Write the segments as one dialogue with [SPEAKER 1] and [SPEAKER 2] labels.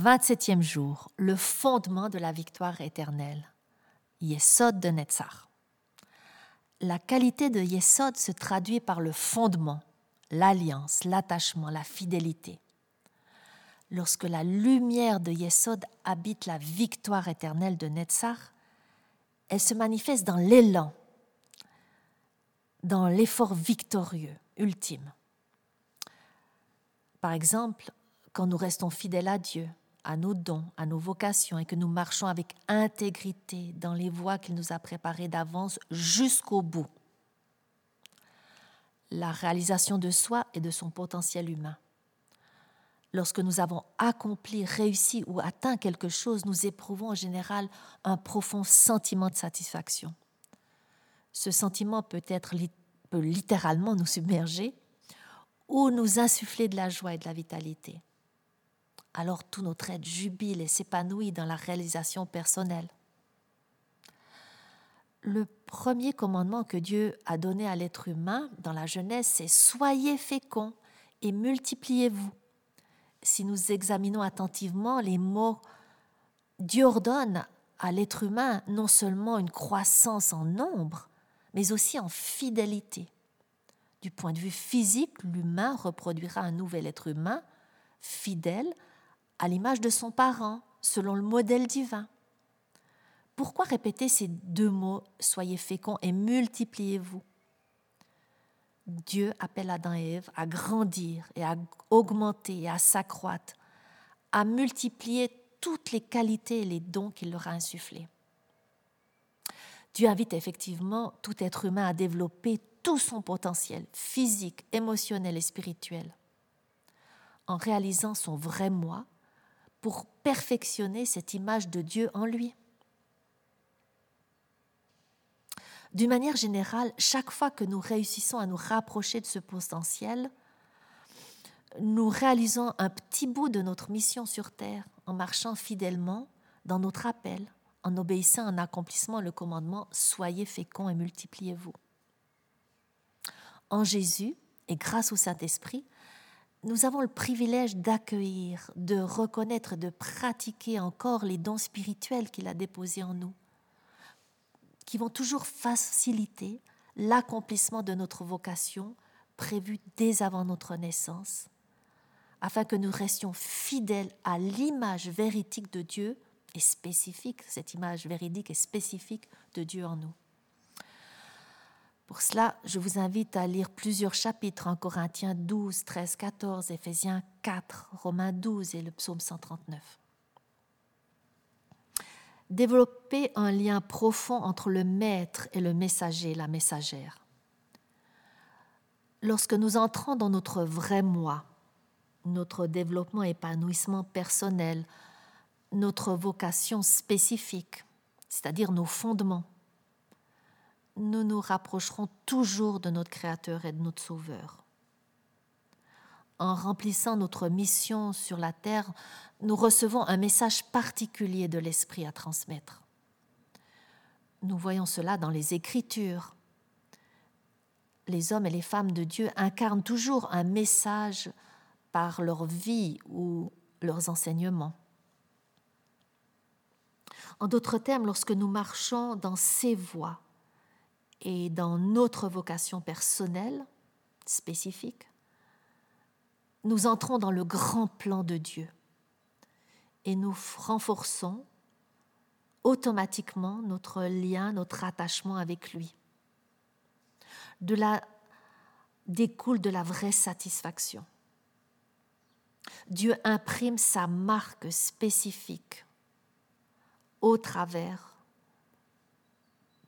[SPEAKER 1] 27e jour, le fondement de la victoire éternelle. Yesod de Netzach. La qualité de Yesod se traduit par le fondement, l'alliance, l'attachement, la fidélité. Lorsque la lumière de Yesod habite la victoire éternelle de Netzach, elle se manifeste dans l'élan, dans l'effort victorieux, ultime. Par exemple, quand nous restons fidèles à Dieu, à nos dons, à nos vocations et que nous marchons avec intégrité dans les voies qu'il nous a préparées d'avance jusqu'au bout. La réalisation de soi et de son potentiel humain. Lorsque nous avons accompli, réussi ou atteint quelque chose, nous éprouvons en général un profond sentiment de satisfaction. Ce sentiment peut être peut littéralement nous submerger ou nous insuffler de la joie et de la vitalité alors tout notre être jubile et s'épanouit dans la réalisation personnelle. Le premier commandement que Dieu a donné à l'être humain dans la Genèse, c'est Soyez féconds et multipliez-vous. Si nous examinons attentivement les mots, Dieu ordonne à l'être humain non seulement une croissance en nombre, mais aussi en fidélité. Du point de vue physique, l'humain reproduira un nouvel être humain fidèle à l'image de son parent, selon le modèle divin. Pourquoi répéter ces deux mots, soyez féconds et multipliez-vous Dieu appelle Adam et Ève à grandir et à augmenter et à s'accroître, à multiplier toutes les qualités et les dons qu'il leur a insufflés. Dieu invite effectivement tout être humain à développer tout son potentiel physique, émotionnel et spirituel en réalisant son vrai moi pour perfectionner cette image de Dieu en lui. D'une manière générale, chaque fois que nous réussissons à nous rapprocher de ce potentiel, nous réalisons un petit bout de notre mission sur Terre en marchant fidèlement dans notre appel, en obéissant en accomplissement le commandement Soyez féconds et multipliez-vous. En Jésus, et grâce au Saint-Esprit, nous avons le privilège d'accueillir, de reconnaître, de pratiquer encore les dons spirituels qu'il a déposés en nous, qui vont toujours faciliter l'accomplissement de notre vocation prévue dès avant notre naissance, afin que nous restions fidèles à l'image véridique de Dieu et spécifique, cette image véridique et spécifique de Dieu en nous. Pour cela, je vous invite à lire plusieurs chapitres en Corinthiens 12, 13, 14, Éphésiens 4, Romains 12 et le psaume 139. Développer un lien profond entre le maître et le messager, la messagère. Lorsque nous entrons dans notre vrai moi, notre développement et épanouissement personnel, notre vocation spécifique, c'est-à-dire nos fondements, nous nous rapprocherons toujours de notre Créateur et de notre Sauveur. En remplissant notre mission sur la terre, nous recevons un message particulier de l'Esprit à transmettre. Nous voyons cela dans les Écritures. Les hommes et les femmes de Dieu incarnent toujours un message par leur vie ou leurs enseignements. En d'autres termes, lorsque nous marchons dans ces voies, et dans notre vocation personnelle spécifique, nous entrons dans le grand plan de Dieu et nous renforçons automatiquement notre lien, notre attachement avec lui. De là découle de la vraie satisfaction. Dieu imprime sa marque spécifique au travers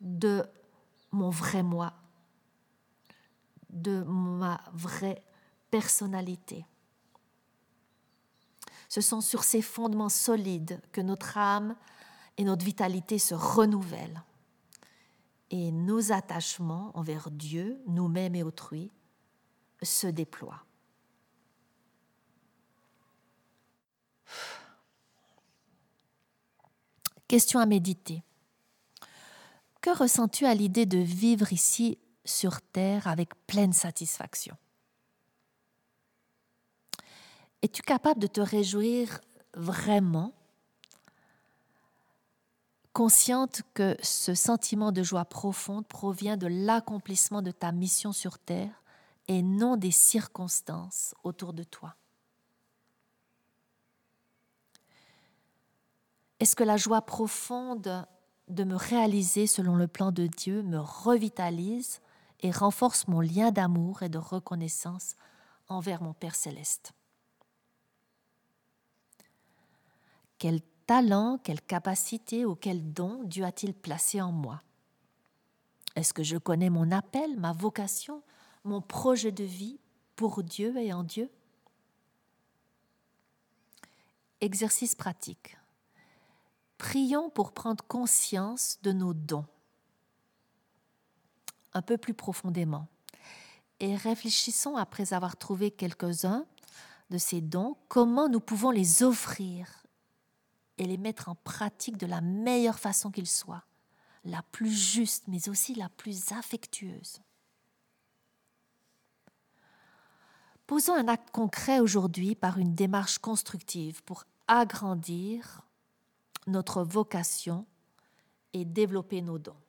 [SPEAKER 1] de mon vrai moi, de ma vraie personnalité. Ce sont sur ces fondements solides que notre âme et notre vitalité se renouvellent et nos attachements envers Dieu, nous-mêmes et autrui se déploient. Question à méditer. Que ressens-tu à l'idée de vivre ici sur Terre avec pleine satisfaction? Es-tu capable de te réjouir vraiment? Consciente que ce sentiment de joie profonde provient de l'accomplissement de ta mission sur Terre et non des circonstances autour de toi? Est-ce que la joie profonde de me réaliser selon le plan de Dieu me revitalise et renforce mon lien d'amour et de reconnaissance envers mon Père céleste. Quel talent, quelle capacité ou quel don Dieu a-t-il placé en moi? Est-ce que je connais mon appel, ma vocation, mon projet de vie pour Dieu et en Dieu? Exercice pratique. Prions pour prendre conscience de nos dons. Un peu plus profondément. Et réfléchissons après avoir trouvé quelques-uns de ces dons, comment nous pouvons les offrir et les mettre en pratique de la meilleure façon qu'ils soient, la plus juste, mais aussi la plus affectueuse. Posons un acte concret aujourd'hui par une démarche constructive pour agrandir notre vocation et développer nos dons.